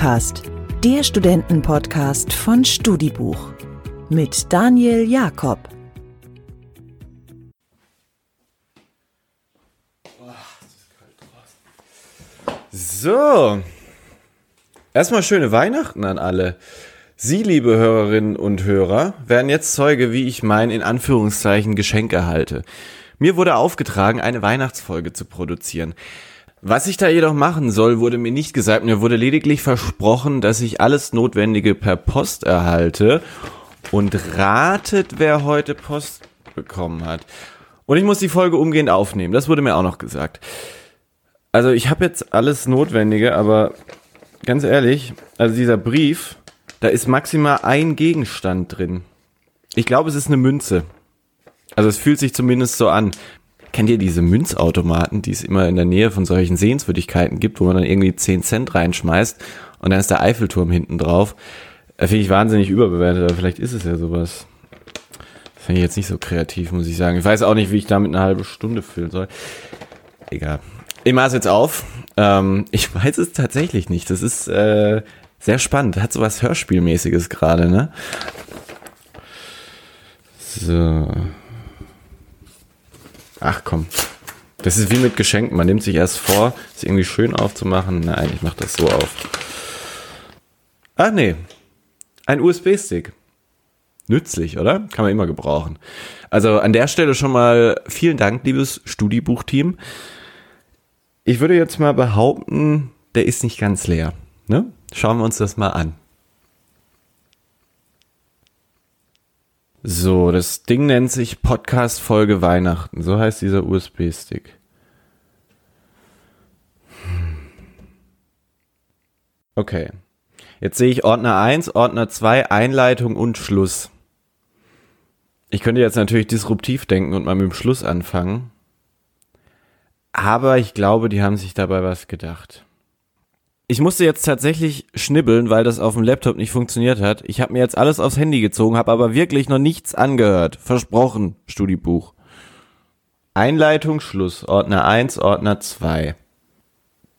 StudiCast, der Studentenpodcast von Studibuch mit Daniel Jakob. So, erstmal schöne Weihnachten an alle. Sie, liebe Hörerinnen und Hörer, werden jetzt Zeuge, wie ich mein in Anführungszeichen Geschenk erhalte. Mir wurde aufgetragen, eine Weihnachtsfolge zu produzieren. Was ich da jedoch machen soll, wurde mir nicht gesagt. Mir wurde lediglich versprochen, dass ich alles Notwendige per Post erhalte. Und ratet, wer heute Post bekommen hat. Und ich muss die Folge umgehend aufnehmen. Das wurde mir auch noch gesagt. Also ich habe jetzt alles Notwendige, aber ganz ehrlich, also dieser Brief, da ist maximal ein Gegenstand drin. Ich glaube, es ist eine Münze. Also es fühlt sich zumindest so an. Kennt ihr diese Münzautomaten, die es immer in der Nähe von solchen Sehenswürdigkeiten gibt, wo man dann irgendwie 10 Cent reinschmeißt und dann ist der Eiffelturm hinten drauf? Das finde ich wahnsinnig überbewertet, aber vielleicht ist es ja sowas. Finde ich jetzt nicht so kreativ, muss ich sagen. Ich weiß auch nicht, wie ich damit eine halbe Stunde füllen soll. Egal. Ich es jetzt auf. Ähm, ich weiß es tatsächlich nicht. Das ist äh, sehr spannend. Hat so was Hörspielmäßiges gerade, ne? So. Ach komm. Das ist wie mit Geschenken. Man nimmt sich erst vor, es irgendwie schön aufzumachen. Nein, ich mache das so auf. Ach nee. Ein USB-Stick. Nützlich, oder? Kann man immer gebrauchen. Also an der Stelle schon mal vielen Dank, liebes Studiebuch-Team. Ich würde jetzt mal behaupten, der ist nicht ganz leer. Ne? Schauen wir uns das mal an. So, das Ding nennt sich Podcast Folge Weihnachten. So heißt dieser USB-Stick. Okay. Jetzt sehe ich Ordner 1, Ordner 2, Einleitung und Schluss. Ich könnte jetzt natürlich disruptiv denken und mal mit dem Schluss anfangen. Aber ich glaube, die haben sich dabei was gedacht. Ich musste jetzt tatsächlich schnibbeln, weil das auf dem Laptop nicht funktioniert hat. Ich habe mir jetzt alles aufs Handy gezogen, habe aber wirklich noch nichts angehört. Versprochen, Studiebuch. Einleitung, Schluss. Ordner 1, Ordner 2.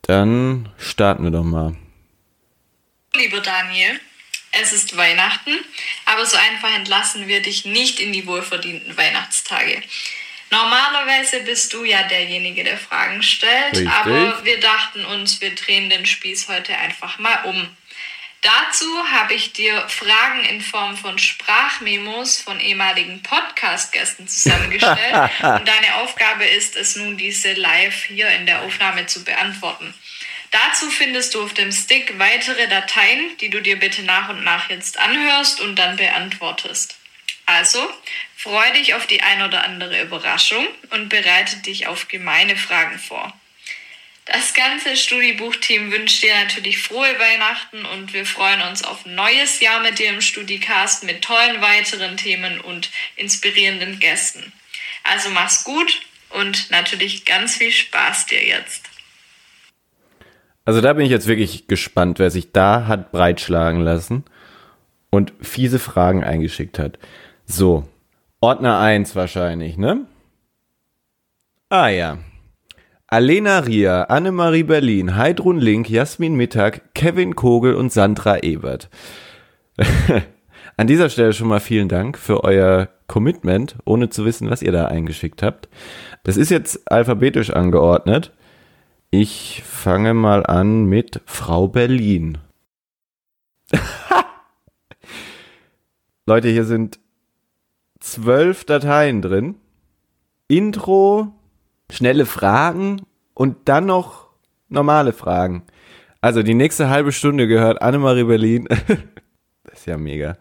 Dann starten wir doch mal. Lieber Daniel, es ist Weihnachten, aber so einfach entlassen wir dich nicht in die wohlverdienten Weihnachtstage. Normalerweise bist du ja derjenige, der Fragen stellt, Richtig. aber wir dachten uns, wir drehen den Spieß heute einfach mal um. Dazu habe ich dir Fragen in Form von Sprachmemos von ehemaligen Podcast-Gästen zusammengestellt und deine Aufgabe ist es nun, diese live hier in der Aufnahme zu beantworten. Dazu findest du auf dem Stick weitere Dateien, die du dir bitte nach und nach jetzt anhörst und dann beantwortest. Also, freu dich auf die ein oder andere Überraschung und bereite dich auf gemeine Fragen vor. Das ganze Studiebuch-Team wünscht dir natürlich frohe Weihnachten und wir freuen uns auf ein neues Jahr mit dir im Studicast mit tollen weiteren Themen und inspirierenden Gästen. Also mach's gut und natürlich ganz viel Spaß dir jetzt. Also da bin ich jetzt wirklich gespannt, wer sich da hat breitschlagen lassen und fiese Fragen eingeschickt hat. So, Ordner 1 wahrscheinlich, ne? Ah ja. Alena Ria, Annemarie Berlin, Heidrun Link, Jasmin Mittag, Kevin Kogel und Sandra Ebert. An dieser Stelle schon mal vielen Dank für euer Commitment, ohne zu wissen, was ihr da eingeschickt habt. Das ist jetzt alphabetisch angeordnet. Ich fange mal an mit Frau Berlin. Leute, hier sind zwölf Dateien drin. Intro, schnelle Fragen und dann noch normale Fragen. Also die nächste halbe Stunde gehört Annemarie Berlin. das ist ja mega.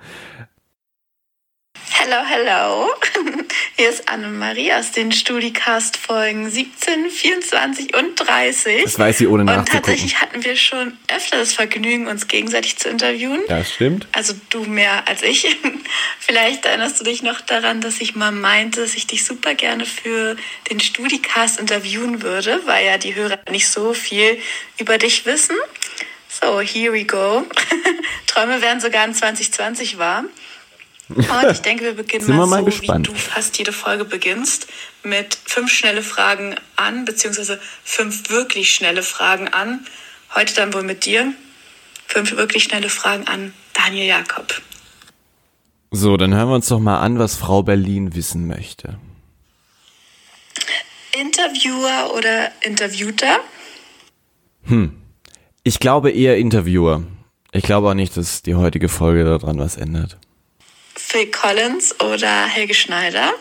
Hello, hello. Hier ist Annemarie aus den Studicast-Folgen 17, 24 und 30. Das weiß sie ohne Und nachzugucken. tatsächlich hatten wir schon öfter das Vergnügen, uns gegenseitig zu interviewen. Das stimmt. Also du mehr als ich. Vielleicht erinnerst du dich noch daran, dass ich mal meinte, dass ich dich super gerne für den Studicast interviewen würde, weil ja die Hörer nicht so viel über dich wissen. So, here we go. Träume werden sogar in 2020 wahr. Und ich denke, wir beginnen Sind mal, mal so, gespannt. wie du fast jede Folge beginnst, mit fünf schnelle Fragen an, beziehungsweise fünf wirklich schnelle Fragen an. Heute dann wohl mit dir. fünf wirklich schnelle Fragen an Daniel Jakob. So, dann hören wir uns doch mal an, was Frau Berlin wissen möchte. Interviewer oder Interviewter? Hm. Ich glaube eher Interviewer. Ich glaube auch nicht, dass die heutige Folge daran was ändert. Phil Collins oder Helge Schneider?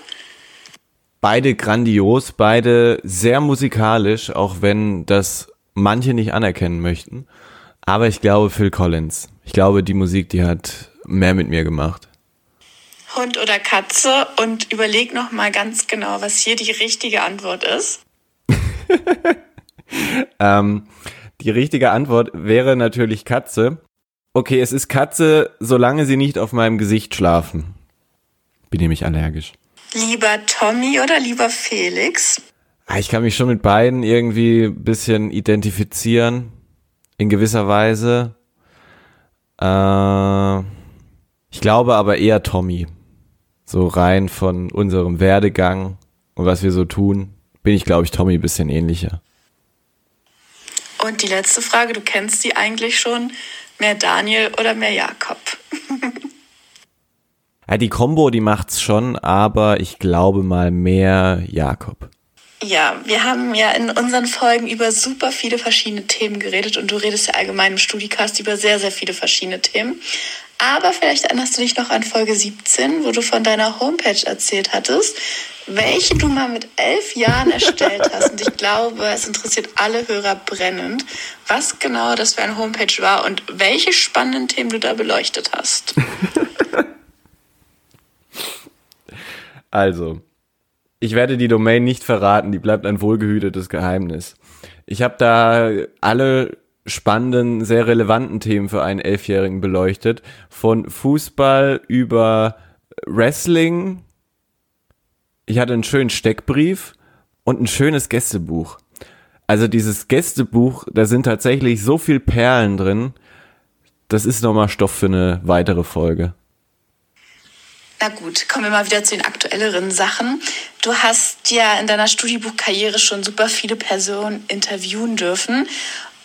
Beide grandios, beide sehr musikalisch, auch wenn das manche nicht anerkennen möchten. Aber ich glaube Phil Collins. Ich glaube, die Musik, die hat mehr mit mir gemacht. Hund oder Katze und überleg noch mal ganz genau, was hier die richtige Antwort ist. ähm, die richtige Antwort wäre natürlich Katze. Okay, es ist Katze, solange sie nicht auf meinem Gesicht schlafen. Bin nämlich allergisch. Lieber Tommy oder lieber Felix? Ah, ich kann mich schon mit beiden irgendwie ein bisschen identifizieren. In gewisser Weise. Äh, ich glaube aber eher Tommy. So rein von unserem Werdegang und was wir so tun, bin ich, glaube ich, Tommy ein bisschen ähnlicher. Und die letzte Frage, du kennst die eigentlich schon. Mehr Daniel oder mehr Jakob? Ja, die Combo, die macht's schon, aber ich glaube mal mehr Jakob. Ja, wir haben ja in unseren Folgen über super viele verschiedene Themen geredet und du redest ja allgemein im Studicast über sehr, sehr viele verschiedene Themen. Aber vielleicht erinnerst du dich noch an Folge 17, wo du von deiner Homepage erzählt hattest, welche du mal mit elf Jahren erstellt hast. Und ich glaube, es interessiert alle Hörer brennend, was genau das für eine Homepage war und welche spannenden Themen du da beleuchtet hast. Also, ich werde die Domain nicht verraten, die bleibt ein wohlgehütetes Geheimnis. Ich habe da alle spannenden, sehr relevanten Themen für einen Elfjährigen beleuchtet. Von Fußball über Wrestling. Ich hatte einen schönen Steckbrief und ein schönes Gästebuch. Also dieses Gästebuch, da sind tatsächlich so viel Perlen drin. Das ist nochmal Stoff für eine weitere Folge. Na gut, kommen wir mal wieder zu den aktuelleren Sachen. Du hast ja in deiner Studiebuchkarriere schon super viele Personen interviewen dürfen.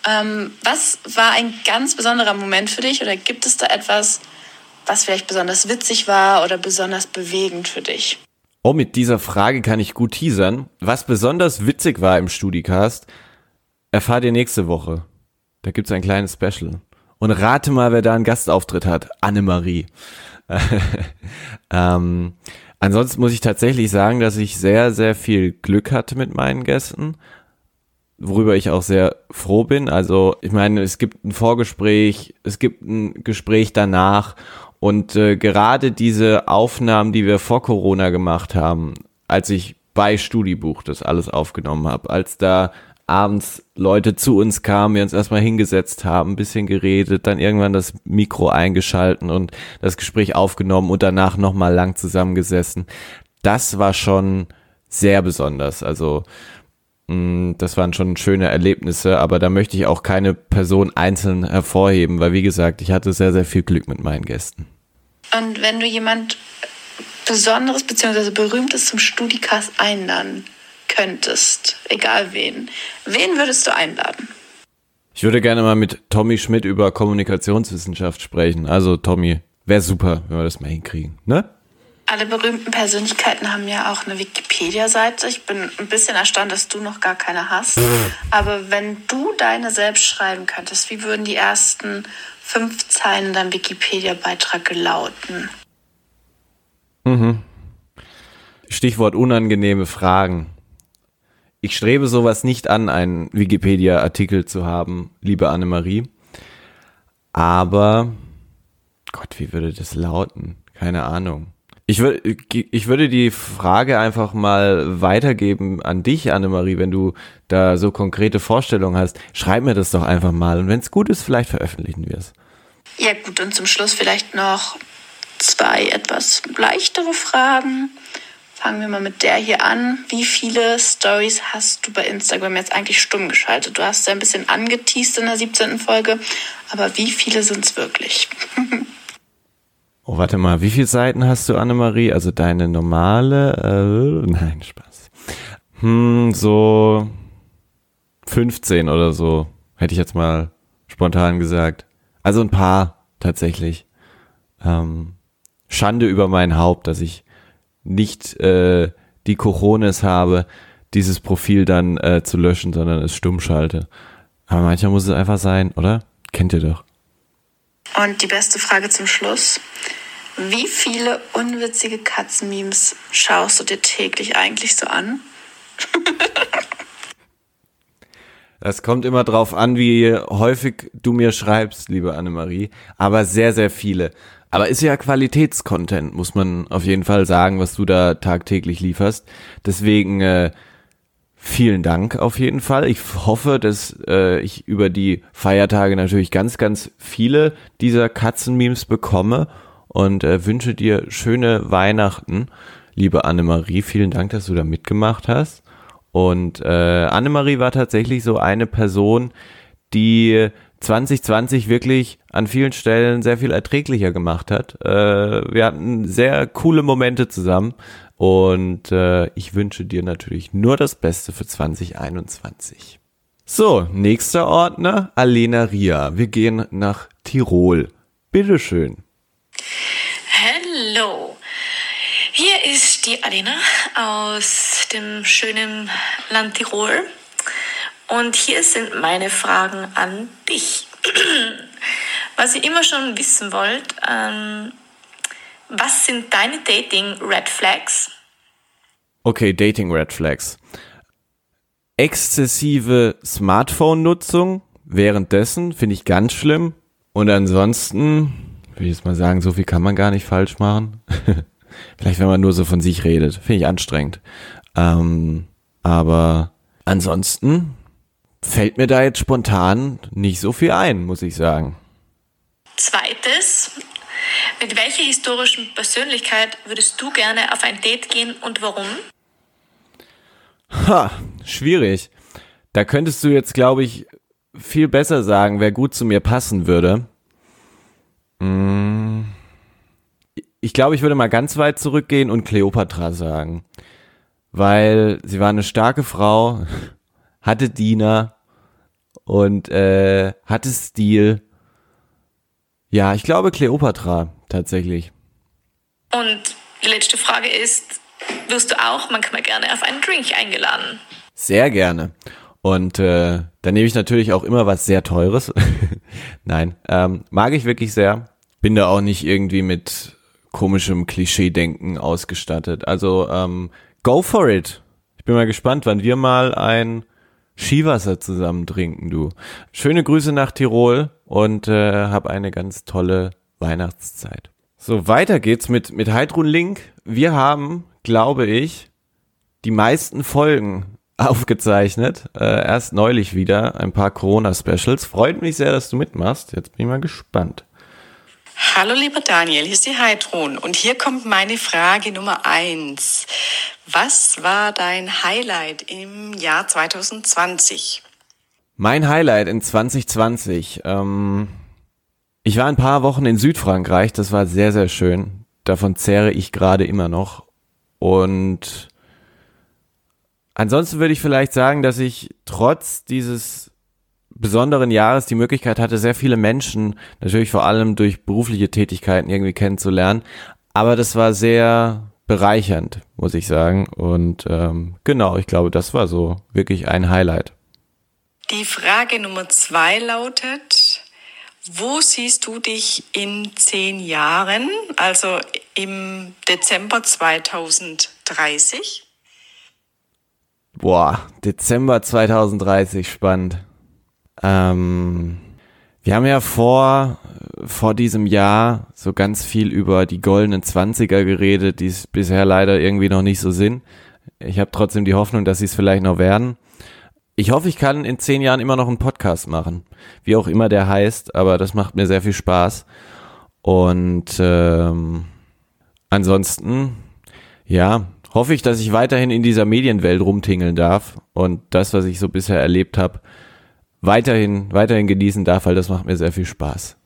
Ähm, was war ein ganz besonderer Moment für dich oder gibt es da etwas, was vielleicht besonders witzig war oder besonders bewegend für dich? Oh, mit dieser Frage kann ich gut teasern. Was besonders witzig war im Studicast, erfahrt ihr nächste Woche. Da gibt's ein kleines Special. Und rate mal, wer da einen Gastauftritt hat. Annemarie. ähm, ansonsten muss ich tatsächlich sagen, dass ich sehr, sehr viel Glück hatte mit meinen Gästen, worüber ich auch sehr froh bin. Also ich meine, es gibt ein Vorgespräch, es gibt ein Gespräch danach und äh, gerade diese Aufnahmen, die wir vor Corona gemacht haben, als ich bei Studibuch das alles aufgenommen habe, als da abends Leute zu uns kamen, wir uns erstmal hingesetzt haben, ein bisschen geredet, dann irgendwann das Mikro eingeschalten und das Gespräch aufgenommen und danach nochmal lang zusammengesessen. Das war schon sehr besonders. Also das waren schon schöne Erlebnisse, aber da möchte ich auch keine Person einzeln hervorheben, weil wie gesagt, ich hatte sehr, sehr viel Glück mit meinen Gästen. Und wenn du jemand Besonderes bzw. Berühmtes zum Studicast einladen könntest, egal wen, wen würdest du einladen? Ich würde gerne mal mit Tommy Schmidt über Kommunikationswissenschaft sprechen. Also Tommy, wäre super, wenn wir das mal hinkriegen, ne? Alle berühmten Persönlichkeiten haben ja auch eine Wikipedia-Seite. Ich bin ein bisschen erstaunt, dass du noch gar keine hast. Aber wenn du deine selbst schreiben könntest, wie würden die ersten fünf Zeilen in deinem Wikipedia-Beitrag lauten? Mhm. Stichwort unangenehme Fragen. Ich strebe sowas nicht an, einen Wikipedia-Artikel zu haben, liebe Annemarie. Aber, Gott, wie würde das lauten? Keine Ahnung. Ich, würde, ich würde die Frage einfach mal weitergeben an dich, Annemarie, wenn du da so konkrete Vorstellungen hast. Schreib mir das doch einfach mal und wenn es gut ist, vielleicht veröffentlichen wir es. Ja gut, und zum Schluss vielleicht noch zwei etwas leichtere Fragen. Fangen wir mal mit der hier an. Wie viele Stories hast du bei Instagram jetzt eigentlich stumm geschaltet? Du hast ja ein bisschen angeteased in der 17. Folge, aber wie viele sind es wirklich? oh, warte mal, wie viele Seiten hast du, Annemarie? Also deine normale? Äh, nein, Spaß. Hm, so 15 oder so, hätte ich jetzt mal spontan gesagt. Also ein paar tatsächlich. Ähm, Schande über mein Haupt, dass ich nicht äh, die Corones habe, dieses Profil dann äh, zu löschen, sondern es stumm schalte. Aber manchmal muss es einfach sein, oder? Kennt ihr doch. Und die beste Frage zum Schluss. Wie viele unwitzige Katzenmemes schaust du dir täglich eigentlich so an? Das kommt immer drauf an, wie häufig du mir schreibst, liebe Annemarie. Aber sehr, sehr viele. Aber ist ja Qualitätscontent, muss man auf jeden Fall sagen, was du da tagtäglich lieferst. Deswegen äh, vielen Dank auf jeden Fall. Ich hoffe, dass äh, ich über die Feiertage natürlich ganz, ganz viele dieser Katzenmemes bekomme und äh, wünsche dir schöne Weihnachten, liebe Annemarie. Vielen Dank, dass du da mitgemacht hast. Und äh, Annemarie war tatsächlich so eine Person, die 2020 wirklich an vielen Stellen sehr viel erträglicher gemacht hat. Äh, wir hatten sehr coole Momente zusammen und äh, ich wünsche dir natürlich nur das Beste für 2021. So, nächster Ordner, Alena Ria. Wir gehen nach Tirol. Bitteschön. Hallo. Hier ist die Alena aus dem schönen Land Tirol. Und hier sind meine Fragen an dich. Was ihr immer schon wissen wollt, ähm, was sind deine Dating-Red Flags? Okay, Dating-Red Flags. Exzessive Smartphone-Nutzung währenddessen finde ich ganz schlimm. Und ansonsten will ich jetzt mal sagen, so viel kann man gar nicht falsch machen. Vielleicht, wenn man nur so von sich redet. Finde ich anstrengend. Ähm, aber ansonsten fällt mir da jetzt spontan nicht so viel ein, muss ich sagen. Zweites, mit welcher historischen Persönlichkeit würdest du gerne auf ein Date gehen und warum? Ha, schwierig. Da könntest du jetzt, glaube ich, viel besser sagen, wer gut zu mir passen würde. Mm. Ich glaube, ich würde mal ganz weit zurückgehen und Cleopatra sagen. Weil sie war eine starke Frau, hatte Diener und äh, hatte Stil. Ja, ich glaube Cleopatra tatsächlich. Und die letzte Frage ist, wirst du auch manchmal gerne auf einen Drink eingeladen? Sehr gerne. Und äh, da nehme ich natürlich auch immer was sehr Teures. Nein, ähm, mag ich wirklich sehr bin da auch nicht irgendwie mit komischem Klischee-Denken ausgestattet. Also ähm, go for it. Ich bin mal gespannt, wann wir mal ein Skiwasser zusammen trinken, du. Schöne Grüße nach Tirol und äh, hab eine ganz tolle Weihnachtszeit. So, weiter geht's mit, mit Heidrun Link. Wir haben, glaube ich, die meisten Folgen aufgezeichnet. Äh, erst neulich wieder ein paar Corona-Specials. Freut mich sehr, dass du mitmachst. Jetzt bin ich mal gespannt. Hallo lieber Daniel, hier ist die Heidrun und hier kommt meine Frage Nummer eins. Was war dein Highlight im Jahr 2020? Mein Highlight in 2020. Ähm, ich war ein paar Wochen in Südfrankreich, das war sehr, sehr schön. Davon zehre ich gerade immer noch. Und ansonsten würde ich vielleicht sagen, dass ich trotz dieses besonderen Jahres die Möglichkeit hatte, sehr viele Menschen, natürlich vor allem durch berufliche Tätigkeiten irgendwie kennenzulernen. Aber das war sehr bereichernd, muss ich sagen. Und ähm, genau, ich glaube, das war so wirklich ein Highlight. Die Frage Nummer zwei lautet, wo siehst du dich in zehn Jahren, also im Dezember 2030? Boah, Dezember 2030, spannend. Ähm, wir haben ja vor, vor diesem Jahr so ganz viel über die goldenen Zwanziger geredet, die es bisher leider irgendwie noch nicht so sind. Ich habe trotzdem die Hoffnung, dass sie es vielleicht noch werden. Ich hoffe, ich kann in zehn Jahren immer noch einen Podcast machen, wie auch immer der heißt, aber das macht mir sehr viel Spaß. Und ähm, ansonsten, ja, hoffe ich, dass ich weiterhin in dieser Medienwelt rumtingeln darf und das, was ich so bisher erlebt habe, weiterhin, weiterhin genießen darf, weil das macht mir sehr viel Spaß.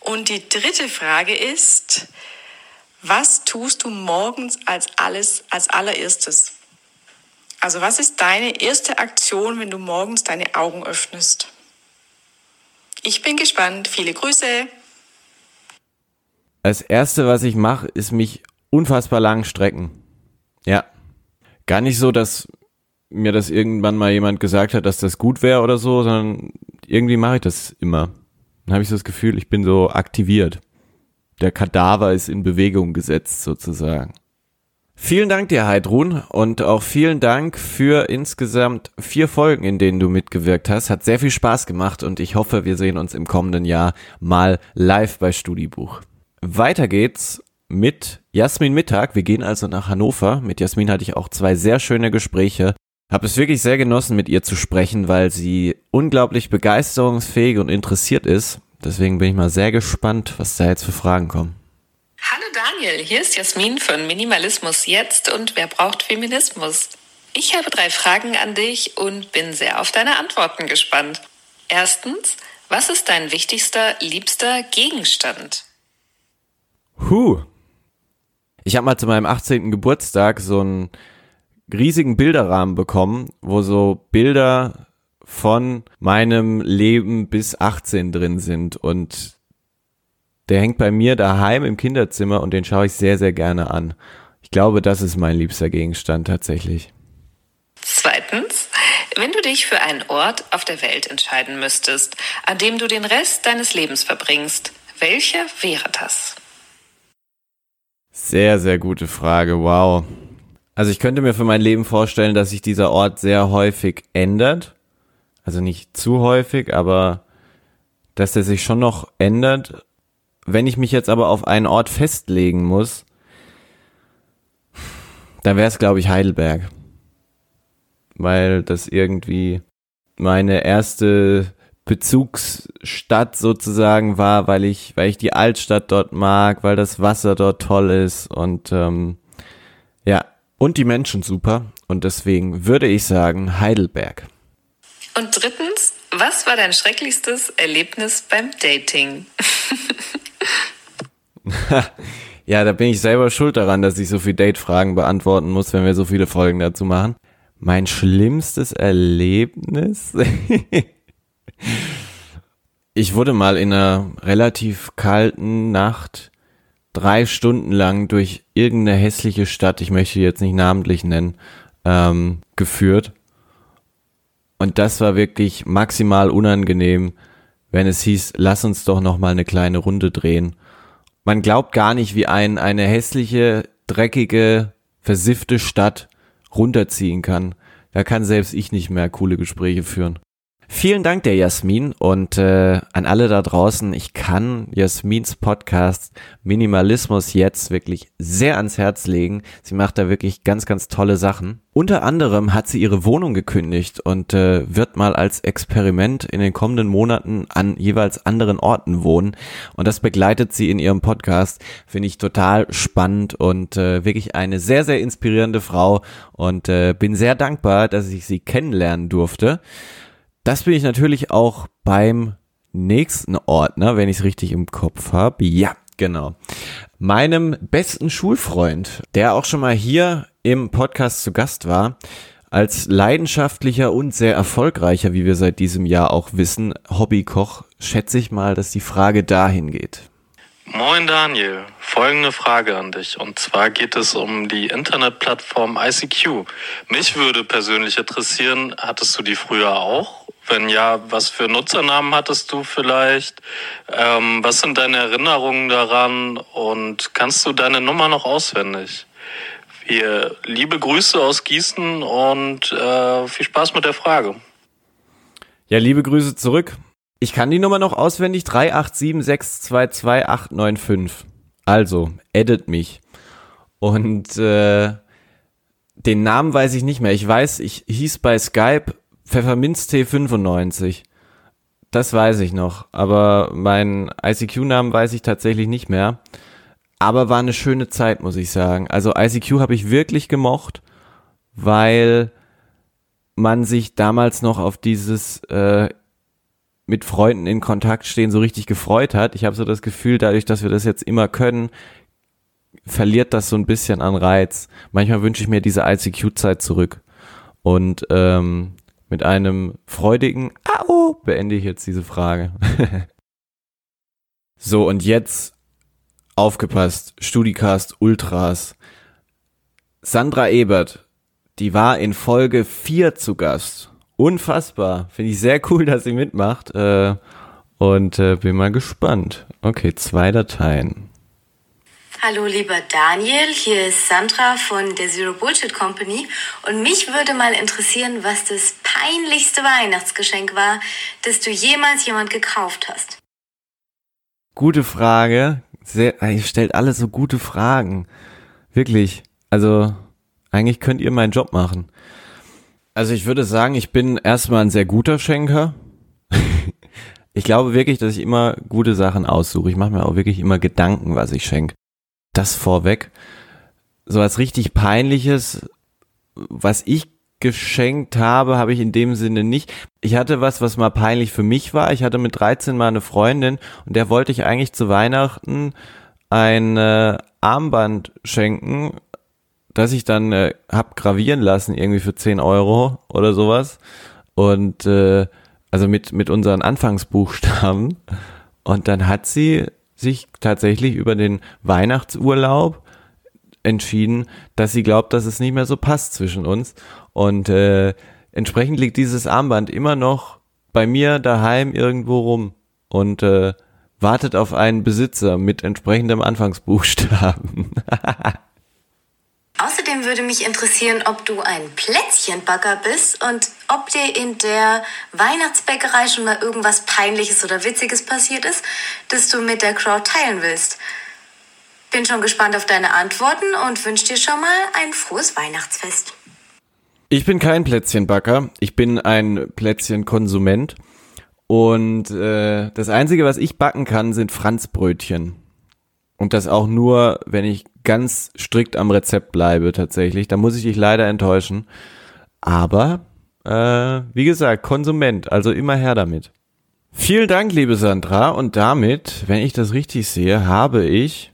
Und die dritte Frage ist, was tust du morgens als alles, als allererstes? Also was ist deine erste Aktion, wenn du morgens deine Augen öffnest? Ich bin gespannt. Viele Grüße. Als erste, was ich mache, ist mich unfassbar lang strecken. Ja. Gar nicht so, dass mir das irgendwann mal jemand gesagt hat, dass das gut wäre oder so, sondern irgendwie mache ich das immer. Dann habe ich so das Gefühl, ich bin so aktiviert. Der Kadaver ist in Bewegung gesetzt sozusagen. Vielen Dank dir, Heidrun, und auch vielen Dank für insgesamt vier Folgen, in denen du mitgewirkt hast. Hat sehr viel Spaß gemacht und ich hoffe, wir sehen uns im kommenden Jahr mal live bei Studibuch. Weiter geht's mit Jasmin Mittag. Wir gehen also nach Hannover. Mit Jasmin hatte ich auch zwei sehr schöne Gespräche. Habe es wirklich sehr genossen, mit ihr zu sprechen, weil sie unglaublich begeisterungsfähig und interessiert ist. Deswegen bin ich mal sehr gespannt, was da jetzt für Fragen kommen. Hallo Daniel, hier ist Jasmin von Minimalismus jetzt und wer braucht Feminismus? Ich habe drei Fragen an dich und bin sehr auf deine Antworten gespannt. Erstens, was ist dein wichtigster, liebster Gegenstand? Huh. Ich habe mal zu meinem 18. Geburtstag so einen riesigen Bilderrahmen bekommen, wo so Bilder von meinem Leben bis 18 drin sind und der hängt bei mir daheim im Kinderzimmer und den schaue ich sehr, sehr gerne an. Ich glaube, das ist mein liebster Gegenstand tatsächlich. Zweitens, wenn du dich für einen Ort auf der Welt entscheiden müsstest, an dem du den Rest deines Lebens verbringst, welcher wäre das? Sehr, sehr gute Frage. Wow. Also ich könnte mir für mein Leben vorstellen, dass sich dieser Ort sehr häufig ändert. Also nicht zu häufig, aber dass er sich schon noch ändert. Wenn ich mich jetzt aber auf einen Ort festlegen muss, dann wäre es, glaube ich, Heidelberg. Weil das irgendwie meine erste Bezugsstadt sozusagen war, weil ich, weil ich die Altstadt dort mag, weil das Wasser dort toll ist und ähm, ja, und die Menschen super. Und deswegen würde ich sagen Heidelberg. Und drittens, was war dein schrecklichstes Erlebnis beim Dating? ja, da bin ich selber schuld daran, dass ich so viele Date-Fragen beantworten muss, wenn wir so viele Folgen dazu machen. Mein schlimmstes Erlebnis? ich wurde mal in einer relativ kalten Nacht drei Stunden lang durch irgendeine hässliche Stadt, ich möchte jetzt nicht namentlich nennen, ähm, geführt. Und das war wirklich maximal unangenehm, wenn es hieß, lass uns doch noch mal eine kleine Runde drehen. Man glaubt gar nicht, wie ein eine hässliche, dreckige, versiffte Stadt runterziehen kann. Da kann selbst ich nicht mehr coole Gespräche führen. Vielen Dank der Jasmin und äh, an alle da draußen. Ich kann Jasmins Podcast Minimalismus jetzt wirklich sehr ans Herz legen. Sie macht da wirklich ganz, ganz tolle Sachen. Unter anderem hat sie ihre Wohnung gekündigt und äh, wird mal als Experiment in den kommenden Monaten an jeweils anderen Orten wohnen. Und das begleitet sie in ihrem Podcast. Finde ich total spannend und äh, wirklich eine sehr, sehr inspirierende Frau und äh, bin sehr dankbar, dass ich sie kennenlernen durfte. Das bin ich natürlich auch beim nächsten Ordner, wenn ich es richtig im Kopf habe. Ja, genau. Meinem besten Schulfreund, der auch schon mal hier im Podcast zu Gast war, als leidenschaftlicher und sehr erfolgreicher, wie wir seit diesem Jahr auch wissen, Hobbykoch, schätze ich mal, dass die Frage dahin geht. Moin Daniel, folgende Frage an dich. Und zwar geht es um die Internetplattform ICQ. Mich würde persönlich interessieren, hattest du die früher auch? Wenn ja, was für Nutzernamen hattest du vielleicht? Ähm, was sind deine Erinnerungen daran? Und kannst du deine Nummer noch auswendig? Wir, liebe Grüße aus Gießen und äh, viel Spaß mit der Frage. Ja, liebe Grüße zurück. Ich kann die Nummer noch auswendig. 387622895. Also, edit mich. Und äh, den Namen weiß ich nicht mehr. Ich weiß, ich hieß bei Skype Pfefferminztee 95. Das weiß ich noch, aber meinen ICQ-Namen weiß ich tatsächlich nicht mehr. Aber war eine schöne Zeit, muss ich sagen. Also ICQ habe ich wirklich gemocht, weil man sich damals noch auf dieses äh, mit Freunden in Kontakt stehen so richtig gefreut hat. Ich habe so das Gefühl, dadurch, dass wir das jetzt immer können, verliert das so ein bisschen an Reiz. Manchmal wünsche ich mir diese ICQ-Zeit zurück. Und ähm, Mit einem freudigen Au beende ich jetzt diese Frage. so, und jetzt aufgepasst, Studicast Ultras. Sandra Ebert, die war in Folge 4 zu Gast. Unfassbar. Finde ich sehr cool, dass sie mitmacht. Äh, und äh, bin mal gespannt. Okay, zwei Dateien. Hallo lieber Daniel, hier ist Sandra von der Zero Bullshit Company und mich würde mal interessieren, was das peinlichste Weihnachtsgeschenk war, das du jemals jemand gekauft hast. Gute Frage. Sehr, ihr stellt alle so gute Fragen. Wirklich. Also, eigentlich könnt ihr meinen Job machen. Also ich würde sagen, ich bin erstmal ein sehr guter Schenker. ich glaube wirklich, dass ich immer gute Sachen aussuche. Ich mache mir auch wirklich immer Gedanken, was ich schenke das vorweg. So was richtig peinliches, was ich geschenkt habe, habe ich in dem Sinne nicht. Ich hatte was, was mal peinlich für mich war. Ich hatte mit 13 mal eine Freundin und der wollte ich eigentlich zu Weihnachten ein äh, Armband schenken, das ich dann äh, hab gravieren lassen, irgendwie für 10 Euro oder sowas. Und äh, also mit, mit unseren Anfangsbuchstaben. Und dann hat sie sich tatsächlich über den Weihnachtsurlaub entschieden, dass sie glaubt, dass es nicht mehr so passt zwischen uns. Und äh, entsprechend liegt dieses Armband immer noch bei mir daheim irgendwo rum und äh, wartet auf einen Besitzer mit entsprechendem Anfangsbuchstaben. Außerdem würde mich interessieren, ob du ein Plätzchenbacker bist und ob dir in der Weihnachtsbäckerei schon mal irgendwas Peinliches oder Witziges passiert ist, das du mit der Crowd teilen willst. Bin schon gespannt auf deine Antworten und wünsche dir schon mal ein frohes Weihnachtsfest. Ich bin kein Plätzchenbacker, ich bin ein Plätzchenkonsument und äh, das Einzige, was ich backen kann, sind Franzbrötchen. Und das auch nur, wenn ich ganz strikt am Rezept bleibe tatsächlich. Da muss ich dich leider enttäuschen. Aber, äh, wie gesagt, Konsument, also immer her damit. Vielen Dank, liebe Sandra. Und damit, wenn ich das richtig sehe, habe ich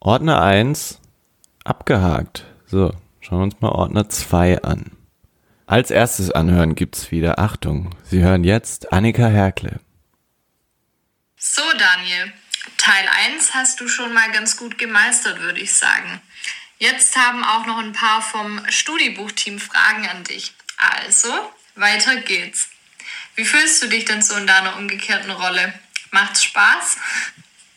Ordner 1 abgehakt. So, schauen wir uns mal Ordner 2 an. Als erstes anhören gibt's wieder Achtung. Sie hören jetzt Annika Herkle. So, Daniel. Teil 1 hast du schon mal ganz gut gemeistert, würde ich sagen. Jetzt haben auch noch ein paar vom Studiebuchteam Fragen an dich. Also, weiter geht's. Wie fühlst du dich denn so in deiner umgekehrten Rolle? Macht's Spaß?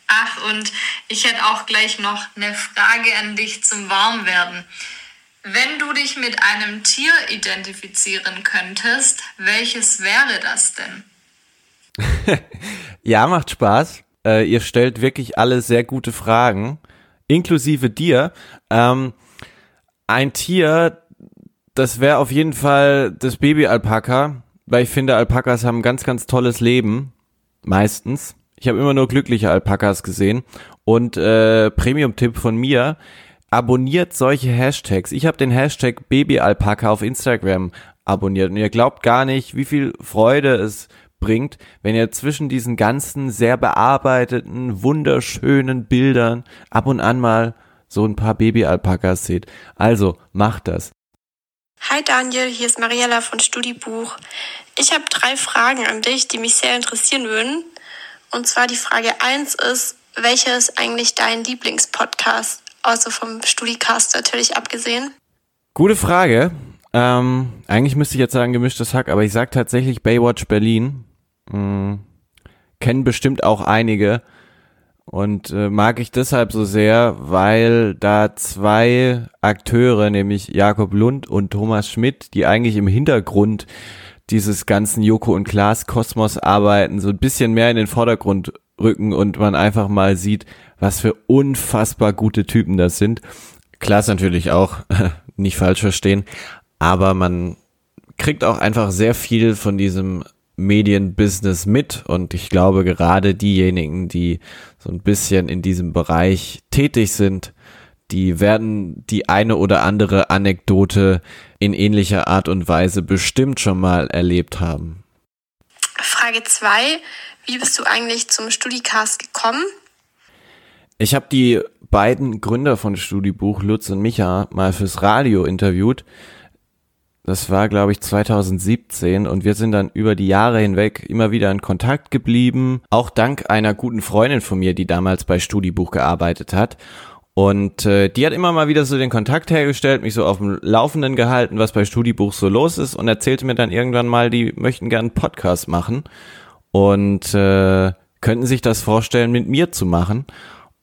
Ach, und ich hätte auch gleich noch eine Frage an dich zum Warmwerden. Wenn du dich mit einem Tier identifizieren könntest, welches wäre das denn? ja, macht Spaß. Äh, ihr stellt wirklich alle sehr gute Fragen, inklusive dir. Ähm, ein Tier, das wäre auf jeden Fall das Baby-Alpaka, weil ich finde, Alpakas haben ein ganz, ganz tolles Leben. Meistens. Ich habe immer nur glückliche Alpakas gesehen. Und äh, Premium-Tipp von mir, abonniert solche Hashtags. Ich habe den Hashtag Baby-Alpaka auf Instagram abonniert und ihr glaubt gar nicht, wie viel Freude es bringt, wenn ihr zwischen diesen ganzen sehr bearbeiteten, wunderschönen Bildern ab und an mal so ein paar Baby-Alpakas seht. Also macht das. Hi Daniel, hier ist Mariella von Studibuch. Ich habe drei Fragen an dich, die mich sehr interessieren würden. Und zwar die Frage 1 ist, welcher ist eigentlich dein Lieblingspodcast? Außer vom Studicast natürlich abgesehen. Gute Frage. Ähm, eigentlich müsste ich jetzt sagen gemischtes Hack, aber ich sag tatsächlich Baywatch Berlin. Hm, kennen bestimmt auch einige. Und äh, mag ich deshalb so sehr, weil da zwei Akteure, nämlich Jakob Lund und Thomas Schmidt, die eigentlich im Hintergrund dieses ganzen Joko und Klaas Kosmos arbeiten, so ein bisschen mehr in den Vordergrund rücken und man einfach mal sieht, was für unfassbar gute Typen das sind. Klaas natürlich auch, nicht falsch verstehen, aber man kriegt auch einfach sehr viel von diesem Medienbusiness mit und ich glaube gerade diejenigen, die so ein bisschen in diesem Bereich tätig sind, die werden die eine oder andere Anekdote in ähnlicher Art und Weise bestimmt schon mal erlebt haben. Frage 2. Wie bist du eigentlich zum Studicast gekommen? Ich habe die beiden Gründer von Studiebuch, Lutz und Micha, mal fürs Radio interviewt Das war, glaube ich, 2017 und wir sind dann über die Jahre hinweg immer wieder in Kontakt geblieben. Auch dank einer guten Freundin von mir, die damals bei Studibuch gearbeitet hat. Und äh, die hat immer mal wieder so den Kontakt hergestellt, mich so auf dem Laufenden gehalten, was bei Studibuch so los ist und erzählte mir dann irgendwann mal, die möchten gerne einen Podcast machen und äh, könnten sich das vorstellen, mit mir zu machen.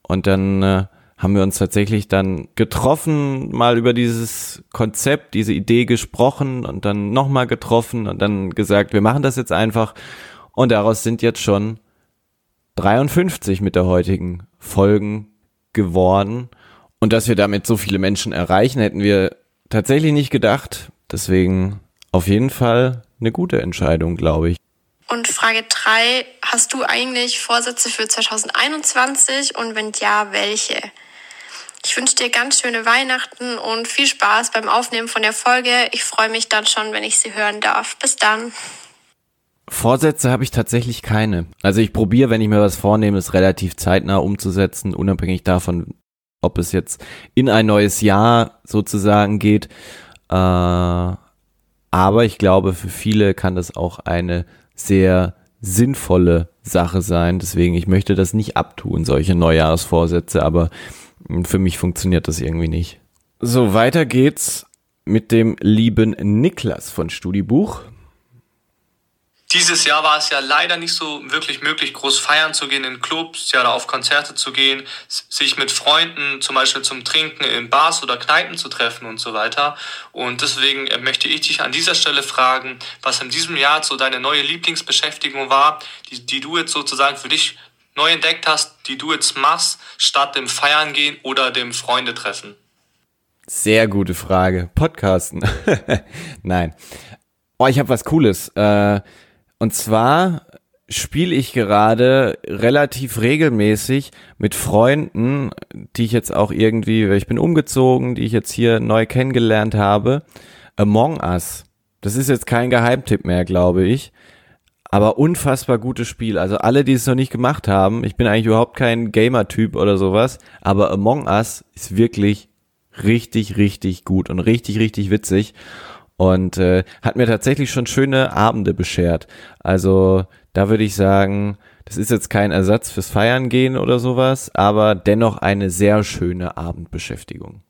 Und dann äh, haben wir uns tatsächlich dann getroffen, mal über dieses Konzept, diese Idee gesprochen und dann nochmal getroffen und dann gesagt, wir machen das jetzt einfach. Und daraus sind jetzt schon 53 mit der heutigen Folgen geworden. Und dass wir damit so viele Menschen erreichen, hätten wir tatsächlich nicht gedacht. Deswegen auf jeden Fall eine gute Entscheidung, glaube ich. Und Frage 3, hast du eigentlich Vorsätze für 2021 und wenn ja, welche? Ich wünsche dir ganz schöne Weihnachten und viel Spaß beim Aufnehmen von der Folge. Ich freue mich dann schon, wenn ich sie hören darf. Bis dann. Vorsätze habe ich tatsächlich keine. Also ich probiere, wenn ich mir was vornehme, es relativ zeitnah umzusetzen, unabhängig davon, ob es jetzt in ein neues Jahr sozusagen geht. Äh, aber ich glaube, für viele kann das auch eine sehr sinnvolle Sache sein. Deswegen, ich möchte das nicht abtun, solche Neujahrsvorsätze, aber für mich funktioniert das irgendwie nicht. So, weiter geht's mit dem lieben Niklas von Studibuch. Dieses Jahr war es ja leider nicht so wirklich möglich, groß feiern zu gehen in Clubs, ja, oder auf Konzerte zu gehen, sich mit Freunden zum Beispiel zum Trinken in Bars oder Kneipen zu treffen und so weiter. Und deswegen äh, möchte ich dich an dieser Stelle fragen, was in diesem Jahr so deine neue Lieblingsbeschäftigung war, die, die du jetzt sozusagen für dich neu entdeckt hast, die du jetzt machst, statt dem Feiern gehen oder dem Freunde treffen? Sehr gute Frage. Podcasten. Nein. Oh, ich habe was Cooles. Äh, und zwar spiele ich gerade relativ regelmäßig mit Freunden, die ich jetzt auch irgendwie, ich bin umgezogen, die ich jetzt hier neu kennengelernt habe, Among Us. Das ist jetzt kein Geheimtipp mehr, glaube ich. Aber unfassbar gutes Spiel. Also alle, die es noch nicht gemacht haben, ich bin eigentlich überhaupt kein Gamer-Typ oder sowas, aber Among Us ist wirklich richtig, richtig gut und richtig, richtig witzig und äh, hat mir tatsächlich schon schöne Abende beschert. Also da würde ich sagen, das ist jetzt kein Ersatz fürs Feiern gehen oder sowas, aber dennoch eine sehr schöne Abendbeschäftigung.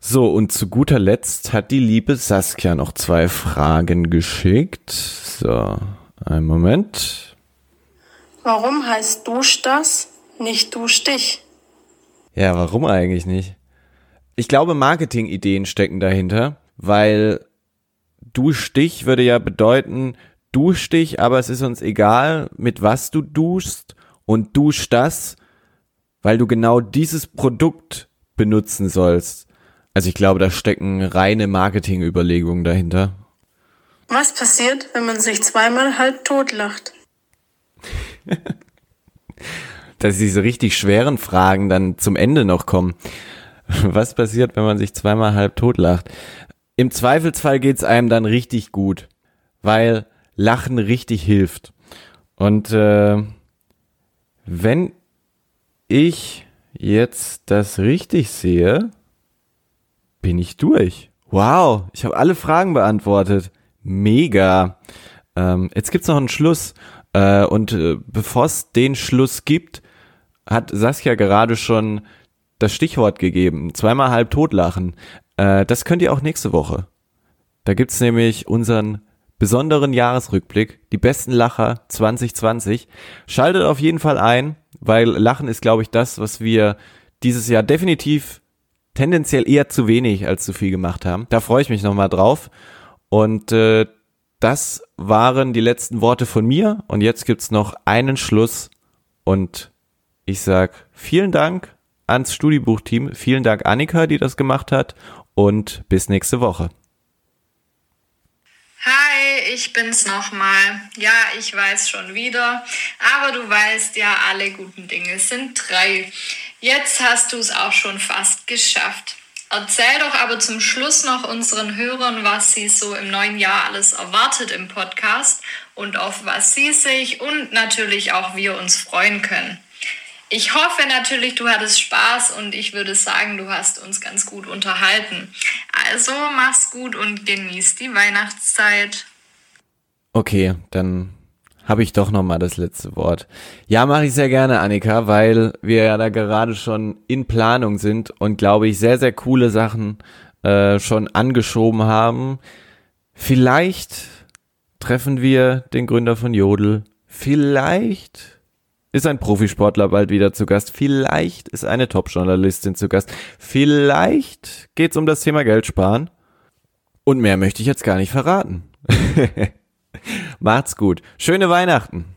So, und zu guter Letzt hat die liebe Saskia noch zwei Fragen geschickt. So, einen Moment. Warum heißt Dusch das, nicht Dusch dich? Ja, warum eigentlich nicht? Ich glaube, Marketingideen stecken dahinter, weil Duschstich würde ja bedeuten, dusch dich, aber es ist uns egal, mit was du duschst und dusch das, weil du genau dieses Produkt benutzen sollst. Also ich glaube, da stecken reine Marketingüberlegungen dahinter. Was passiert, wenn man sich zweimal halb tot lacht? Dass diese richtig schweren Fragen dann zum Ende noch kommen. Was passiert, wenn man sich zweimal halb tot lacht? Im Zweifelsfall geht's einem dann richtig gut, weil Lachen richtig hilft. Und äh, wenn ich jetzt das richtig sehe, bin ich durch. Wow, ich habe alle Fragen beantwortet. Mega. Ähm, jetzt gibt's noch einen Schluss. Äh, und äh, bevor es den Schluss gibt, hat Saskia gerade schon das Stichwort gegeben. Zweimal halb totlachen. Äh, das könnt ihr auch nächste Woche. Da gibt's nämlich unseren besonderen Jahresrückblick, die besten Lacher 2020. Schaltet auf jeden Fall ein, weil Lachen ist, glaube ich, das, was wir dieses Jahr definitiv tendenziell eher zu wenig als zu viel gemacht haben. Da freue ich mich nochmal drauf. Und äh, das waren die letzten Worte von mir. Und jetzt gibt's noch einen Schluss. Und ich sag vielen Dank ans Studiebuchteam. Vielen Dank Annika, die das gemacht hat und bis nächste Woche. Hi, ich bin's nochmal. Ja, ich weiß schon wieder, aber du weißt ja, alle guten Dinge sind drei. Jetzt hast du es auch schon fast geschafft. Erzähl doch aber zum Schluss noch unseren Hörern, was sie so im neuen Jahr alles erwartet im Podcast und auf was sie sich und natürlich auch wir uns freuen können. Ich hoffe natürlich, du hattest Spaß und ich würde sagen, du hast uns ganz gut unterhalten. Also mach's gut und genieß die Weihnachtszeit. Okay, dann habe ich doch noch mal das letzte Wort. Ja, mache ich sehr gerne, Annika, weil wir ja da gerade schon in Planung sind und glaube ich sehr sehr coole Sachen äh, schon angeschoben haben. Vielleicht treffen wir den Gründer von Jodel. Vielleicht ist ein Profisportler bald wieder zu Gast. Vielleicht ist eine Top-Journalistin zu Gast. Vielleicht geht's um das Thema Geld sparen. Und mehr möchte ich jetzt gar nicht verraten. Macht's gut. Schöne Weihnachten.